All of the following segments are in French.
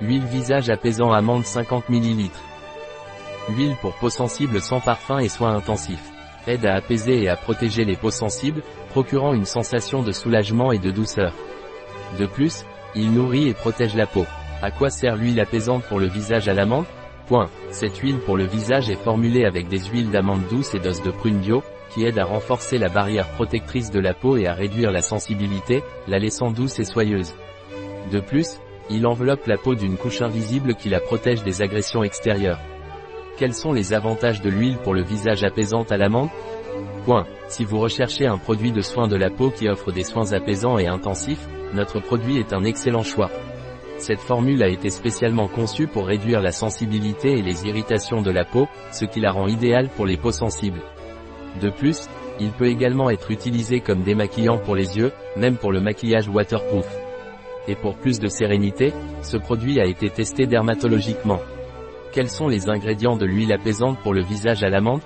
Huile visage apaisant amande 50 ml. Huile pour peau sensible sans parfum et soins intensifs. Aide à apaiser et à protéger les peaux sensibles, procurant une sensation de soulagement et de douceur. De plus, il nourrit et protège la peau. À quoi sert l'huile apaisante pour le visage à l'amande? Point. Cette huile pour le visage est formulée avec des huiles d'amande douce et d'os de prune bio, qui aident à renforcer la barrière protectrice de la peau et à réduire la sensibilité, la laissant douce et soyeuse. De plus, il enveloppe la peau d'une couche invisible qui la protège des agressions extérieures. Quels sont les avantages de l'huile pour le visage apaisante à l'amande Point. Si vous recherchez un produit de soin de la peau qui offre des soins apaisants et intensifs, notre produit est un excellent choix. Cette formule a été spécialement conçue pour réduire la sensibilité et les irritations de la peau, ce qui la rend idéale pour les peaux sensibles. De plus, il peut également être utilisé comme démaquillant pour les yeux, même pour le maquillage waterproof. Et pour plus de sérénité, ce produit a été testé dermatologiquement. Quels sont les ingrédients de l'huile apaisante pour le visage à l'amande?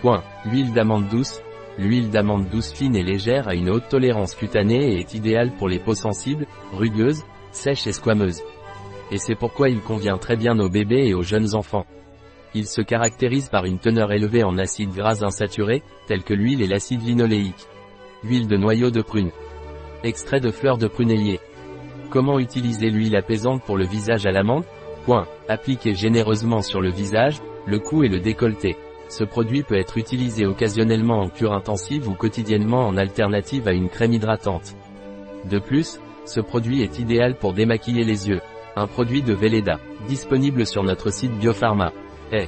Point. L'huile d'amande douce. L'huile d'amande douce fine et légère a une haute tolérance cutanée et est idéale pour les peaux sensibles, rugueuses, sèche et squameuse. Et c'est pourquoi il convient très bien aux bébés et aux jeunes enfants. Il se caractérise par une teneur élevée en acides gras insaturés, tels que l'huile et l'acide linoléique. Huile de noyau de prune. Extrait de fleurs de prunellier. Comment utiliser l'huile apaisante pour le visage à l'amande Point. Appliquez généreusement sur le visage, le cou et le décolleté. Ce produit peut être utilisé occasionnellement en cure intensive ou quotidiennement en alternative à une crème hydratante. De plus, ce produit est idéal pour démaquiller les yeux. Un produit de Velleda, disponible sur notre site Biopharma. Eh,